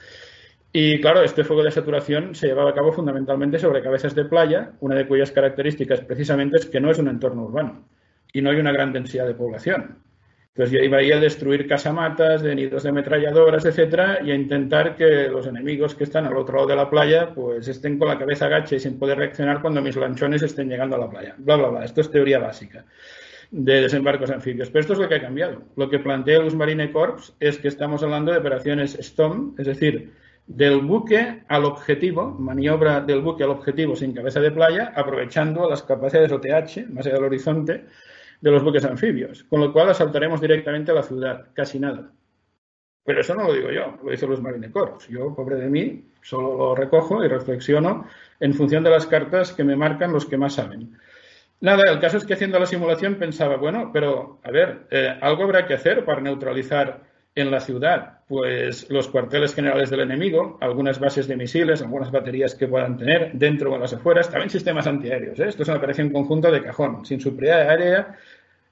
S1: Y claro, este fuego de saturación se llevaba a cabo fundamentalmente sobre cabezas de playa, una de cuyas características precisamente es que no es un entorno urbano y no hay una gran densidad de población. Entonces yo iba ahí a destruir casamatas, de nidos de ametralladoras, etcétera, y a intentar que los enemigos que están al otro lado de la playa pues estén con la cabeza agacha y sin poder reaccionar cuando mis lanchones estén llegando a la playa. Bla, bla, bla. Esto es teoría básica de desembarcos anfibios. Pero esto es lo que ha cambiado. Lo que plantea los Marine Corps es que estamos hablando de operaciones STOM, es decir, del buque al objetivo, maniobra del buque al objetivo sin cabeza de playa, aprovechando las capacidades OTH, más allá del horizonte, de los buques anfibios, con lo cual asaltaremos directamente a la ciudad, casi nada. Pero eso no lo digo yo, lo dicen los marinecoros. Yo, pobre de mí, solo lo recojo y reflexiono en función de las cartas que me marcan los que más saben. Nada, el caso es que haciendo la simulación pensaba, bueno, pero a ver, eh, algo habrá que hacer para neutralizar en la ciudad, pues los cuarteles generales del enemigo, algunas bases de misiles, algunas baterías que puedan tener dentro o en las afueras, también sistemas antiaéreos. ¿eh? Esto es una operación conjunta de cajón. Sin superioridad aérea,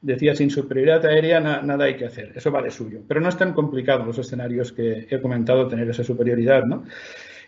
S1: decía, sin superioridad aérea nada hay que hacer. Eso va de suyo. Pero no es tan complicado los escenarios que he comentado tener esa superioridad, ¿no?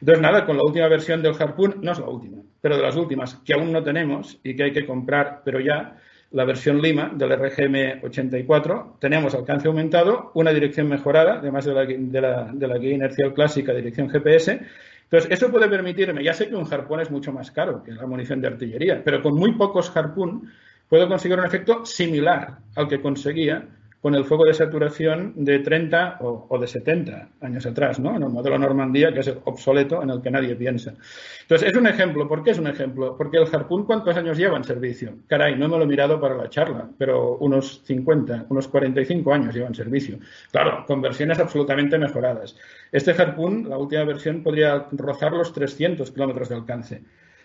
S1: Entonces, nada, con la última versión del Harpoon, no es la última, pero de las últimas que aún no tenemos y que hay que comprar, pero ya, la versión Lima del RGM 84, tenemos alcance aumentado, una dirección mejorada, además de la, de la, de la guía inercial clásica, dirección GPS. Entonces, eso puede permitirme, ya sé que un harpón es mucho más caro que la munición de artillería, pero con muy pocos harpoon puedo conseguir un efecto similar al que conseguía con el fuego de saturación de 30 o, de 70 años atrás, ¿no? En el modelo Normandía, que es obsoleto, en el que nadie piensa. Entonces, es un ejemplo. ¿Por qué es un ejemplo? Porque el Harpoon, ¿cuántos años lleva en servicio? Caray, no me lo he mirado para la charla, pero unos 50, unos 45 años lleva en servicio. Claro, con versiones absolutamente mejoradas. Este Harpoon, la última versión, podría rozar los 300 kilómetros de alcance.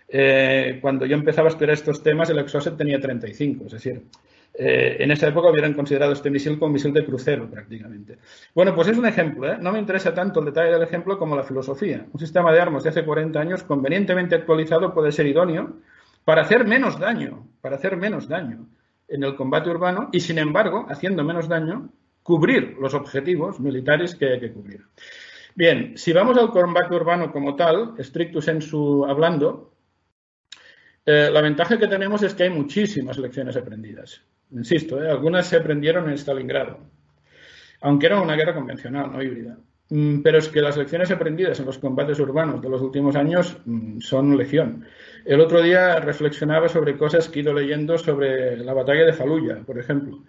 S1: Eh, cuando yo empezaba a estudiar estos temas, el Exocet tenía 35, es decir, eh, en esa época hubieran considerado este misil como misil de crucero prácticamente. Bueno, pues es un ejemplo. ¿eh? No me interesa tanto el detalle del ejemplo como la filosofía. Un sistema de armas de hace 40 años convenientemente actualizado puede ser idóneo para hacer menos daño, para hacer menos daño en el combate urbano y, sin embargo, haciendo menos daño, cubrir los objetivos militares que hay que cubrir. Bien, si vamos al combate urbano como tal, estricto sensu hablando, eh, la ventaja que tenemos es que hay muchísimas lecciones aprendidas. Insisto, ¿eh? algunas se aprendieron en Stalingrado, aunque era una guerra convencional, no híbrida. Mm, pero es que las lecciones aprendidas en los combates urbanos de los últimos años mm, son lección. El otro día reflexionaba sobre cosas que he ido leyendo sobre la batalla de Faluya, por ejemplo.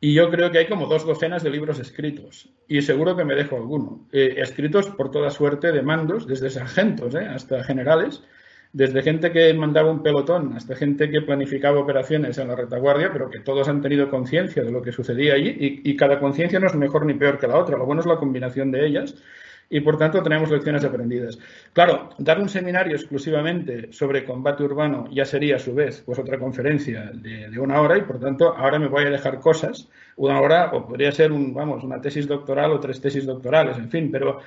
S1: Y yo creo que hay como dos docenas de libros escritos. Y seguro que me dejo alguno. Eh, escritos por toda suerte de mandos, desde sargentos ¿eh? hasta generales, desde gente que mandaba un pelotón hasta gente que planificaba operaciones en la retaguardia, pero que todos han tenido conciencia de lo que sucedía allí y, cada conciencia no es mejor ni peor que la otra, lo bueno es la combinación de ellas y por tanto tenemos lecciones aprendidas. Claro, dar un seminario exclusivamente sobre combate urbano ya sería a su vez pues otra conferencia de, de, una hora y por tanto ahora me voy a dejar cosas, una hora o podría ser un, vamos, una tesis doctoral o tres tesis doctorales, en fin, pero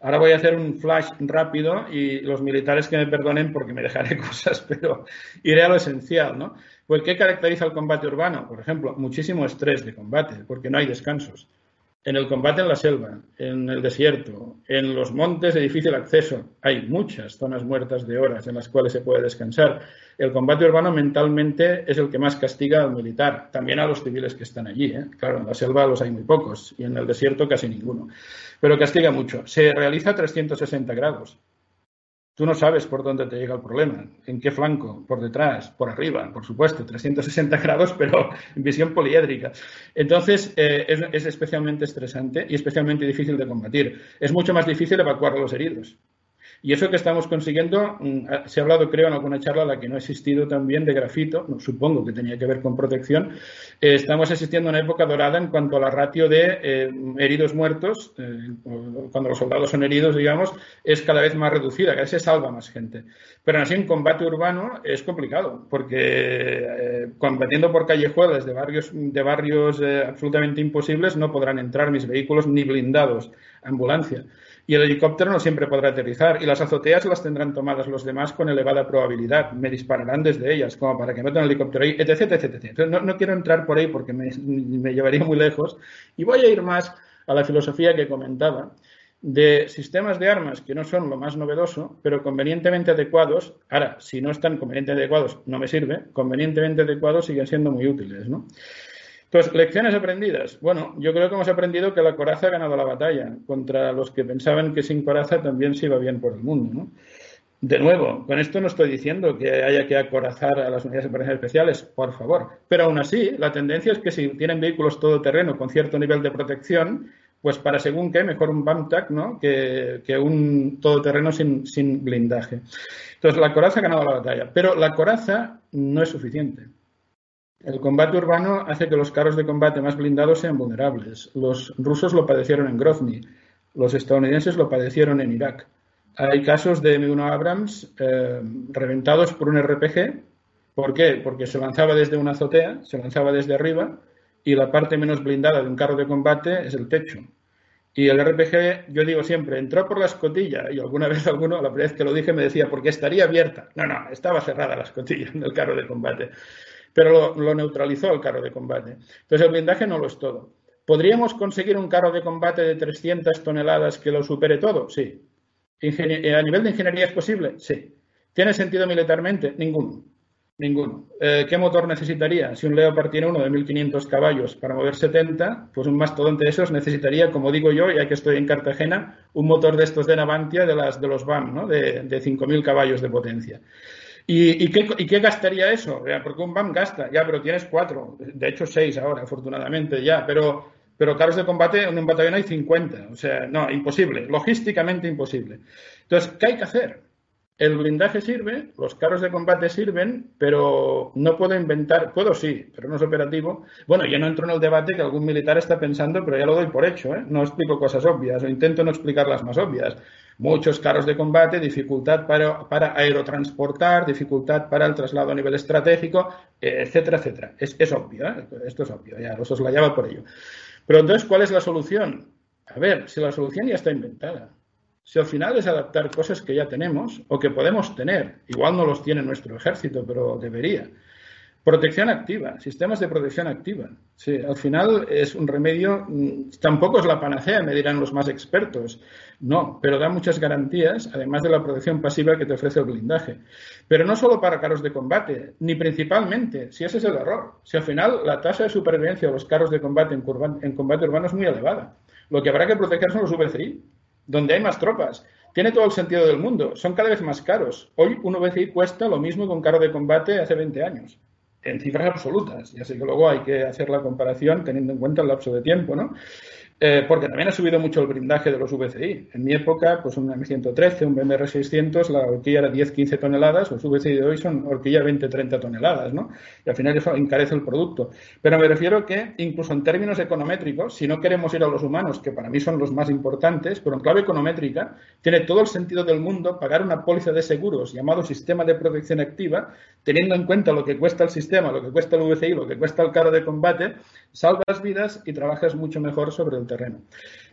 S1: Ahora voy a hacer un flash rápido y los militares que me perdonen porque me dejaré [LAUGHS] cosas, pero iré a lo esencial, ¿no? Pues, ¿qué caracteriza el combate urbano? Por ejemplo, muchísimo estrés de combate, porque no hay descansos. En el combate en la selva, en el desierto, en los montes de difícil acceso. Hay muchas zonas muertas de horas en las cuales se puede descansar. El combate urbano mentalmente es el que más castiga al militar, también a los civiles que están allí. ¿eh? Claro, en la selva los hay muy pocos y en el desierto casi ninguno. Pero castiga mucho. Se realiza a 360 grados. Tú no sabes por dónde te llega el problema, en qué flanco, por detrás, por arriba, por supuesto, 360 [LAUGHS] grados, pero en visión poliédrica. Entonces, eh, es, es, especialmente estresante y especialmente difícil de combatir. Es mucho más difícil evacuar a los heridos. Y eso que estamos consiguiendo, mm, se ha hablado, creo, en alguna charla, la que no ha existido también de grafito, supongo que tenía que ver con protección. Eh, estamos asistiendo a una época dorada en cuanto a la ratio de eh, heridos muertos, eh, cuando los soldados son heridos, digamos, es cada vez más reducida, cada vez se salva más gente. Pero así en combate urbano es complicado, porque combatiendo por callejuelas de barrios, de barrios absolutamente imposibles no podrán entrar mis vehículos ni blindados, ambulancia y el helicóptero no siempre podrá aterrizar y las azoteas las tendrán tomadas los demás con elevada probabilidad. Me dispararán desde ellas como para que metan el helicóptero ahí, etc. etc, etc. No, no, quiero entrar por ahí porque me, me llevaría muy lejos y voy a ir más a la filosofía que comentaba de sistemas de armas que no son lo más novedoso, pero convenientemente adecuados. Ahora, si no están convenientemente adecuados, no me sirve. Convenientemente adecuados siguen siendo muy útiles, ¿no? Entonces, lecciones aprendidas. Bueno, yo creo que hemos aprendido que la coraza ha ganado la batalla contra los que pensaban que sin coraza también se iba bien por el mundo. ¿no? De nuevo, con esto no estoy diciendo que haya que acorazar a las unidades de operaciones especiales, por favor. Pero aún así, la tendencia es que si tienen vehículos todoterreno con cierto nivel de protección, pues para según qué, mejor un BAMTAC ¿no? que, que un todoterreno sin, sin blindaje. Entonces, la coraza ha ganado la batalla. Pero la coraza no es suficiente. El combate urbano hace que los carros de combate más blindados sean vulnerables. Los rusos lo padecieron en Grozny, los estadounidenses lo padecieron en Irak. Hay casos de M1 Abrams eh, reventados por un RPG. ¿Por qué? Porque se lanzaba desde una azotea, se lanzaba desde arriba y la parte menos blindada de un carro de combate es el techo. Y el RPG, yo digo siempre, entró por la escotilla y alguna vez alguno, la primera vez que lo dije, me decía, porque estaría abierta. No, no, estaba cerrada la escotilla del carro de combate pero lo, neutralizó el carro de combate. Entonces el blindaje no lo es todo. ¿Podríamos conseguir un carro de combate de 300 toneladas que lo supere todo? Sí. Eh, ¿A nivel de ingeniería es posible? Sí. ¿Tiene sentido militarmente? Ninguno. Ninguno. Eh, ¿Qué motor necesitaría? Si un Leopard tiene uno de 1.500 caballos para mover 70, pues un mastodonte de esos necesitaría, como digo yo, ya que estoy en Cartagena, un motor de estos de Navantia, de, las, de los BAM, ¿no? de, de 5.000 caballos de potencia. ¿Y, qué, gastaría eso? Porque un BAM gasta, ya, pero tienes cuatro, de hecho seis ahora, afortunadamente, ya, pero, pero carros de combate en un batallón hay 50, o sea, no, imposible, logísticamente imposible. Entonces, ¿qué hay que hacer? El blindaje sirve, los carros de combate sirven, pero no puedo inventar, puedo sí, pero no es operativo. Bueno, yo no entro en el debate que algún militar está pensando, pero ya lo doy por hecho, ¿eh? no explico cosas obvias, o intento no explicar las más obvias. Muchos carros de combate, dificultad para, para aerotransportar, dificultad para el traslado a nivel estratégico, etcétera, etcétera. Es, obvio, ¿eh? esto es obvio, ya os llama por ello. Pero entonces, ¿cuál es la solución? A ver, si la solución ya está inventada si al final es adaptar cosas que ya tenemos o que podemos tener, igual no los tiene nuestro ejército, pero debería. Protección activa, sistemas de protección activa. Sí, al final es un remedio, mm, tampoco es la panacea, me dirán los más expertos. No, pero da muchas garantías, además de la protección pasiva que te ofrece el blindaje. Pero no solo para carros de combate, ni principalmente, si ese es el error. Si al final la tasa de supervivencia de los carros de combate en, en combate urbano es muy elevada. Lo que habrá que proteger son los VCI, donde hay más tropas. Tiene todo el sentido del mundo. Son cada vez más caros. Hoy un VCI cuesta lo mismo que un carro de combate hace 20 años. En cifras absolutas. Ya sé que luego hay que hacer la comparación teniendo en cuenta el lapso de tiempo, ¿no? Eh, porque también ha subido mucho el blindaje de los VCI. En mi época, pues un M113, un BMR 600, la horquilla era 10-15 toneladas, los VCI de hoy son horquilla 20-30 toneladas, ¿no? Y al final eso encarece el producto. Pero me refiero que, incluso en términos econométricos, si no queremos ir a los humanos, que para mí son los más importantes, pero en clave econométrica, tiene todo el sentido del mundo pagar una póliza de seguros llamado sistema de protección activa, teniendo en cuenta lo que cuesta el sistema, lo que cuesta el VCI, lo que cuesta el carro de combate, salvas vidas y trabajas mucho mejor sobre el terreno.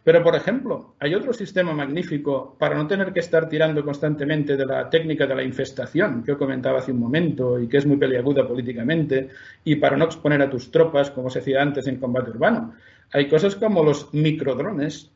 S1: Pero, por ejemplo, hay otro sistema magnífico para no tener que estar tirando constantemente de la técnica de la infestación que comentaba hace un momento y que es muy peliaguda políticamente y para no exponer a tus tropas, como se hacía antes en combate urbano. Hay cosas como los microdrones,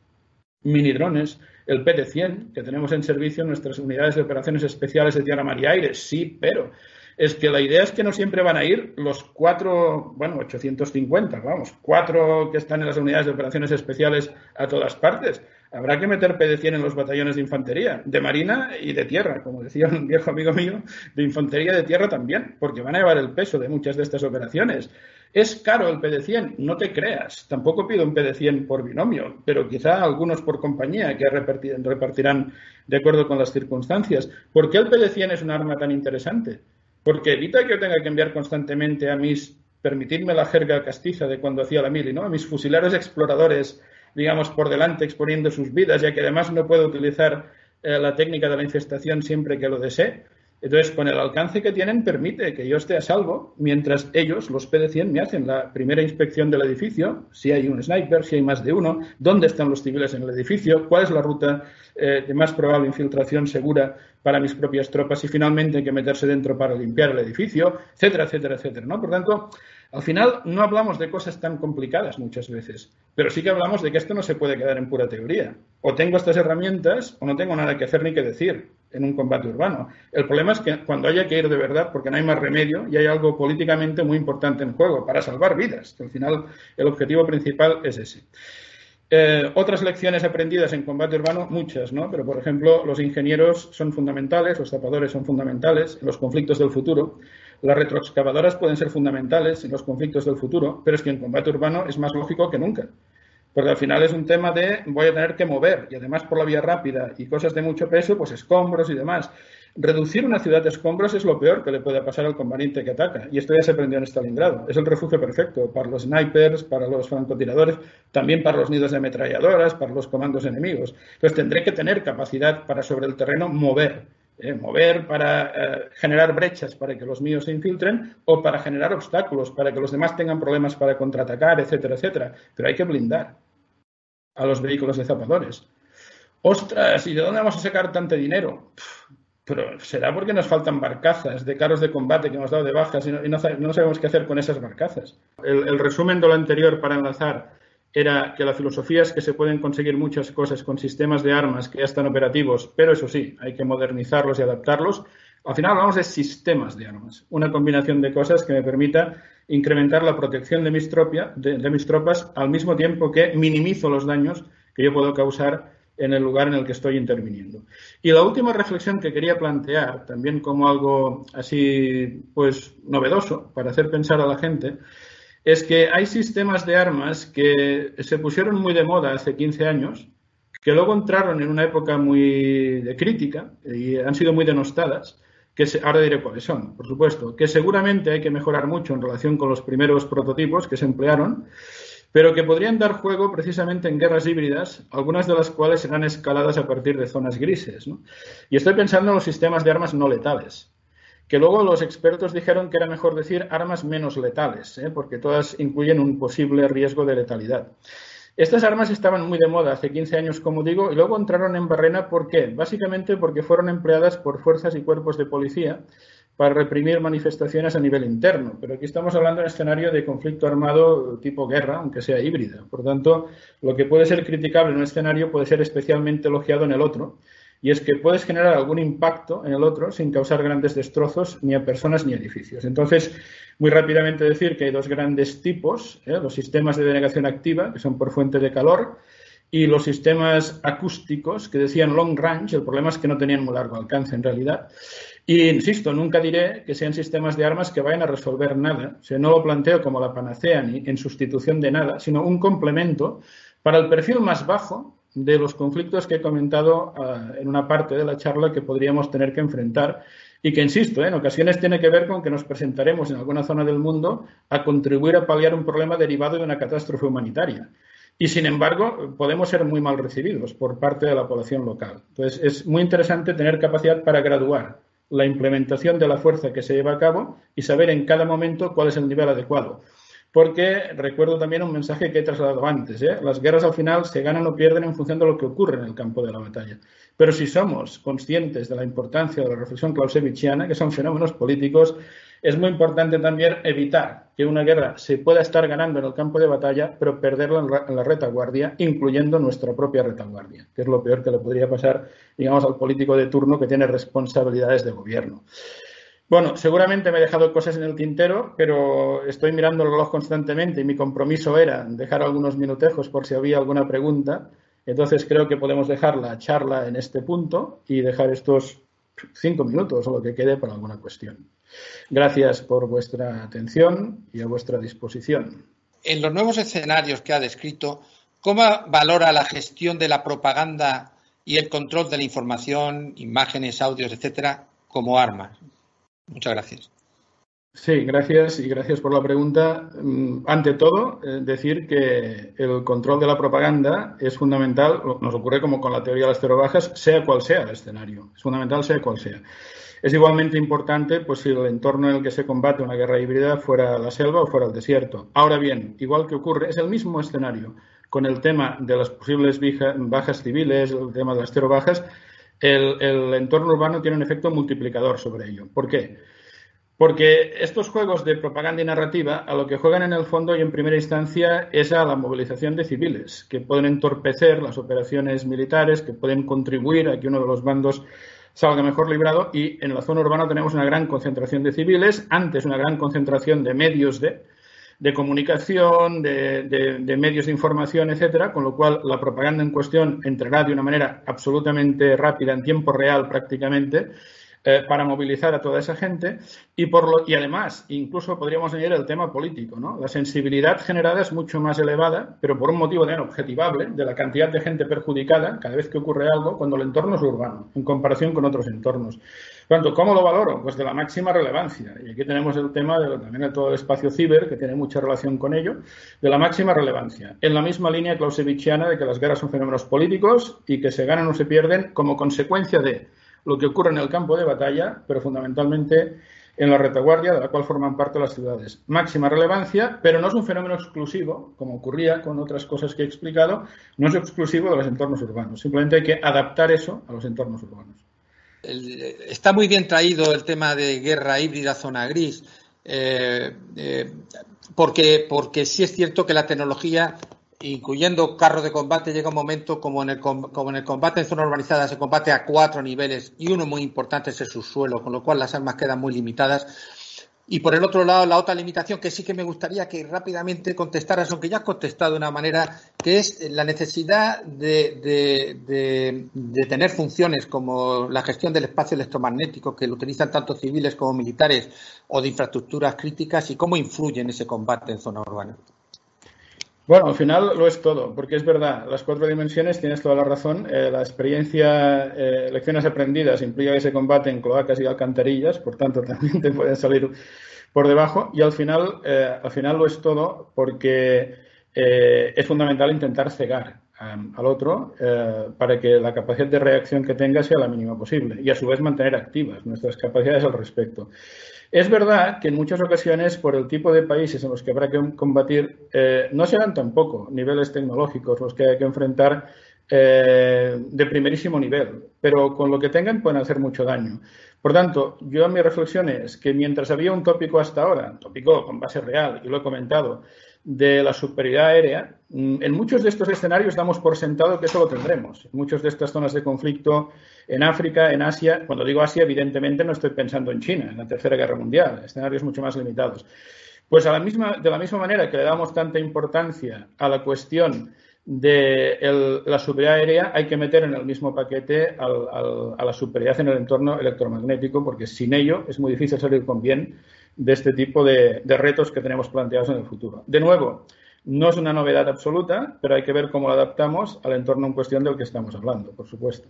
S1: minidrones, el PT-100 que tenemos en servicio en nuestras unidades de operaciones especiales de tierra, mar y aire. Sí, pero es que la idea es que no siempre van a ir los cuatro, bueno, 850, vamos, cuatro que están en las unidades de operaciones especiales a todas partes. Habrá que meter PD-100 en los batallones de infantería, de marina y de tierra, como decía un viejo amigo mío, de infantería de tierra también, porque van a llevar el peso de muchas de estas operaciones. Es caro el PD100, no te creas. Tampoco pido un PD100 por binomio, pero quizá algunos por compañía que repartirán de acuerdo con las circunstancias. ¿Por qué el PD100 es un arma tan interesante? Porque evita que yo tenga que enviar constantemente a mis, permitidme la jerga castiza de cuando hacía la mili, ¿no? A mis fusileros exploradores, digamos, por delante exponiendo sus vidas, ya que además no puedo utilizar eh, la técnica de la infestación siempre que lo desee entonces, con el alcance que tienen, permite que yo esté a salvo mientras ellos, los PD100, me hacen la primera inspección del edificio, si hay un sniper, si hay más de uno, dónde están los civiles en el edificio, cuál es la ruta eh, de más probable infiltración segura para mis propias tropas y finalmente hay que meterse dentro para limpiar el edificio, etcétera, etcétera, etcétera. ¿no? Por tanto, al final no hablamos de cosas tan complicadas muchas veces, pero sí que hablamos de que esto no se puede quedar en pura teoría. O tengo estas herramientas o no tengo nada que hacer ni que decir en un combate urbano. El problema es que cuando haya que ir de verdad, porque no hay más remedio y hay algo políticamente muy importante en juego para salvar vidas, al final el objetivo principal es ese. Eh, otras lecciones aprendidas en combate urbano, muchas, ¿no? Pero, por ejemplo, los ingenieros son fundamentales, los zapadores son fundamentales en los conflictos del futuro. Las retroexcavadoras pueden ser fundamentales en los conflictos del futuro, pero es que en combate urbano es más lógico que nunca. Porque al final es un tema de voy a tener que mover y además por la vía rápida y cosas de mucho peso, pues escombros y demás. Reducir una ciudad de escombros es lo peor que le puede pasar al combatiente que ataca. Y esto ya se aprendió en Stalingrado. Es el refugio perfecto para los snipers, para los francotiradores, también para los nidos de ametralladoras, para los comandos enemigos. Entonces tendré que tener capacidad para sobre el terreno mover. ¿Eh? mover para eh, generar brechas para que los míos se infiltren o para generar obstáculos para que los demás tengan problemas para contraatacar, etcétera, etcétera. Pero hay que blindar a los vehículos de zapadores. Ostras, ¿y de dónde vamos a sacar tanto dinero? pero será porque nos faltan barcazas de carros de combate que hemos dado de bajas y no, sabemos qué hacer con esas barcazas. el resumen de lo anterior para enlazar era que la filosofía es que se pueden conseguir muchas cosas con sistemas de armas que ya están operativos, pero eso sí, hay que modernizarlos y adaptarlos. Al final hablamos de sistemas de armas, una combinación de cosas que me permita incrementar la protección de mis, de mis tropas al mismo tiempo que minimizo los daños que yo puedo causar en el lugar en el que estoy interviniendo. Y la última reflexión que quería plantear, también como algo así, pues, novedoso para hacer pensar a la gente, es que hay sistemas de armas que se pusieron muy de moda hace 15 años, que luego entraron en una época muy de crítica y han sido muy denostadas, que ahora diré cuáles son, por supuesto, que seguramente hay que mejorar mucho en relación con los primeros prototipos que se emplearon, pero que podrían dar juego precisamente en guerras híbridas, algunas de las cuales serán escaladas a partir de zonas grises. Y estoy pensando en los sistemas de armas no letales que luego los expertos dijeron que era mejor decir armas menos letales, ¿eh? porque todas incluyen un posible riesgo de letalidad. Estas armas estaban muy de moda hace 15 años, como digo, y luego entraron en Barrena. ¿Por qué? Básicamente porque fueron empleadas por fuerzas y cuerpos de policía para reprimir manifestaciones a nivel interno. Pero aquí estamos hablando de un escenario de conflicto armado tipo guerra, aunque sea híbrida. Por tanto, lo que puede ser criticable en un escenario puede ser especialmente elogiado en el otro y es que puedes generar algún impacto en el otro sin causar grandes destrozos ni a personas ni a edificios. Entonces, muy rápidamente decir que hay dos grandes tipos, ¿eh? los sistemas de denegación activa, que son por fuente de calor, y los sistemas acústicos, que decían long range, el problema es que no tenían muy largo alcance en realidad. Y insisto, nunca diré que sean sistemas de armas que vayan a resolver nada. O sea, no lo planteo como la panacea ni en sustitución de nada, sino un complemento para el perfil más bajo de los conflictos que he comentado ah, en una parte de la charla que podríamos tener que enfrentar y que, insisto, en ocasiones tiene que ver con que nos presentaremos en alguna zona del mundo a contribuir a paliar un problema derivado de una catástrofe humanitaria. Y, sin embargo, podemos ser muy mal recibidos por parte de la población local. Entonces, es muy interesante tener capacidad para graduar la implementación de la fuerza que se lleva a cabo y saber en cada momento cuál es el nivel adecuado porque recuerdo también un mensaje que he trasladado antes. ¿eh? Las guerras al final se ganan o pierden en función de lo que ocurre en el campo de la batalla. Pero si somos conscientes de la importancia de la reflexión clausewitziana, que son fenómenos políticos, Es muy importante también evitar que una guerra se pueda estar ganando en el campo de batalla, pero perderla en la retaguardia, incluyendo nuestra propia retaguardia, que es lo peor que le podría pasar, digamos, al político de turno que tiene responsabilidades de gobierno. Bueno, seguramente me he dejado cosas en el tintero, pero estoy mirando el reloj constantemente y mi compromiso era dejar algunos minutejos por si había alguna pregunta. Entonces creo que podemos dejar la charla en este punto y dejar estos cinco minutos o lo que quede para alguna cuestión. Gracias por vuestra atención y a vuestra disposición.
S2: En los nuevos escenarios que ha descrito, ¿cómo valora la gestión de la propaganda y el control de la información, imágenes, audios, etcétera, como armas? Muchas gracias.
S1: Sí, gracias y gracias por la pregunta. Mm, ante todo, eh, decir que el control de la propaganda es fundamental, nos ocurre como con la teoría de las bajas, sea cual sea el escenario. Es fundamental, sea cual sea. Es igualmente importante pues, si el entorno en el que se combate una guerra híbrida fuera la selva o fuera el desierto. Ahora bien, igual que ocurre, es el mismo escenario con el tema de las posibles bajas civiles, el tema de las bajas, el, entorno urbano tiene un efecto multiplicador sobre ello. ¿Por qué? Porque estos juegos de propaganda y narrativa a lo que juegan en el fondo y en primera instancia es a la movilización de civiles, que pueden entorpecer las operaciones militares, que pueden contribuir a que uno de los bandos salga mejor librado y en la zona urbana tenemos una gran concentración de civiles, antes una gran concentración de medios de, comunicación, de, de, medios de información, etcétera, con lo cual la propaganda en cuestión entrará de una manera absolutamente rápida, en tiempo real prácticamente, eh, para movilizar a toda esa gente y, por lo, y además incluso podríamos añadir el tema político. ¿no? La sensibilidad generada es mucho más elevada, pero por un motivo de objetivable de la cantidad de gente perjudicada cada vez que ocurre algo cuando el entorno es urbano en comparación con otros entornos. Tanto, ¿cómo lo valoro? Pues de la máxima relevancia. Y aquí tenemos el tema de, también de todo el espacio ciber, que tiene mucha relación con ello, de la máxima relevancia. En la misma línea clausevichiana de que las guerras son fenómenos políticos y que se ganan o se pierden como consecuencia de lo que ocurre en el campo de batalla, pero fundamentalmente en la retaguardia de la cual forman parte las ciudades. Máxima relevancia, pero no es un fenómeno exclusivo, como ocurría con otras cosas que he explicado, no es exclusivo de los entornos urbanos. Simplemente hay que adaptar eso a los entornos urbanos.
S2: Está muy bien traído el tema de guerra híbrida, zona gris, eh, eh, porque, porque sí es cierto que la tecnología incluyendo carros de combate, llega un momento como en, el, como en el combate en zona urbanizada se combate a cuatro niveles y uno muy importante es el subsuelo, con lo cual las armas quedan muy limitadas. Y por el otro lado, la otra limitación que sí que me gustaría que rápidamente contestaras, aunque ya has contestado de una manera, que es la necesidad de, de, tener funciones como la gestión del espacio electromagnético, que lo utilizan tanto civiles como militares, o de infraestructuras críticas, y cómo influye en ese combate en zona urbana.
S1: Bueno, al final lo es todo, porque es verdad, las cuatro dimensiones, tienes toda la razón. Eh, la experiencia, eh, lecciones aprendidas, implica que se combate en cloacas y alcantarillas, por tanto [LAUGHS] también te pueden salir por debajo. Y al final, eh, al final lo es todo, porque es fundamental intentar cegar al otro para que la capacidad de reacción que tenga sea la mínima posible y a su vez mantener activas nuestras capacidades al respecto. Es verdad que en muchas ocasiones, por el tipo de países en los que habrá que combatir, eh, no serán tampoco niveles tecnológicos los que hay que enfrentar eh, de primerísimo nivel, pero con lo que tengan pueden hacer mucho daño. Por tanto, yo mi reflexión es que mientras había un tópico hasta ahora, tópico con base real, y lo he comentado, de la superioridad aérea, mm, en muchos de estos escenarios damos por sentado que eso lo tendremos. En muchas de estas zonas de conflicto, en África, en Asia, cuando digo Asia, evidentemente no estoy pensando en China, en la Tercera Guerra Mundial, escenarios mucho más limitados. Pues de la misma manera que le damos tanta importancia a la cuestión de la superioridad aérea, hay que meter en el mismo paquete a la superioridad en el entorno electromagnético, porque sin ello es muy difícil salir con bien de este tipo de, retos que tenemos planteados en el futuro. De nuevo, no es una novedad absoluta, pero hay que ver cómo lo adaptamos al entorno en cuestión del que estamos hablando, por supuesto.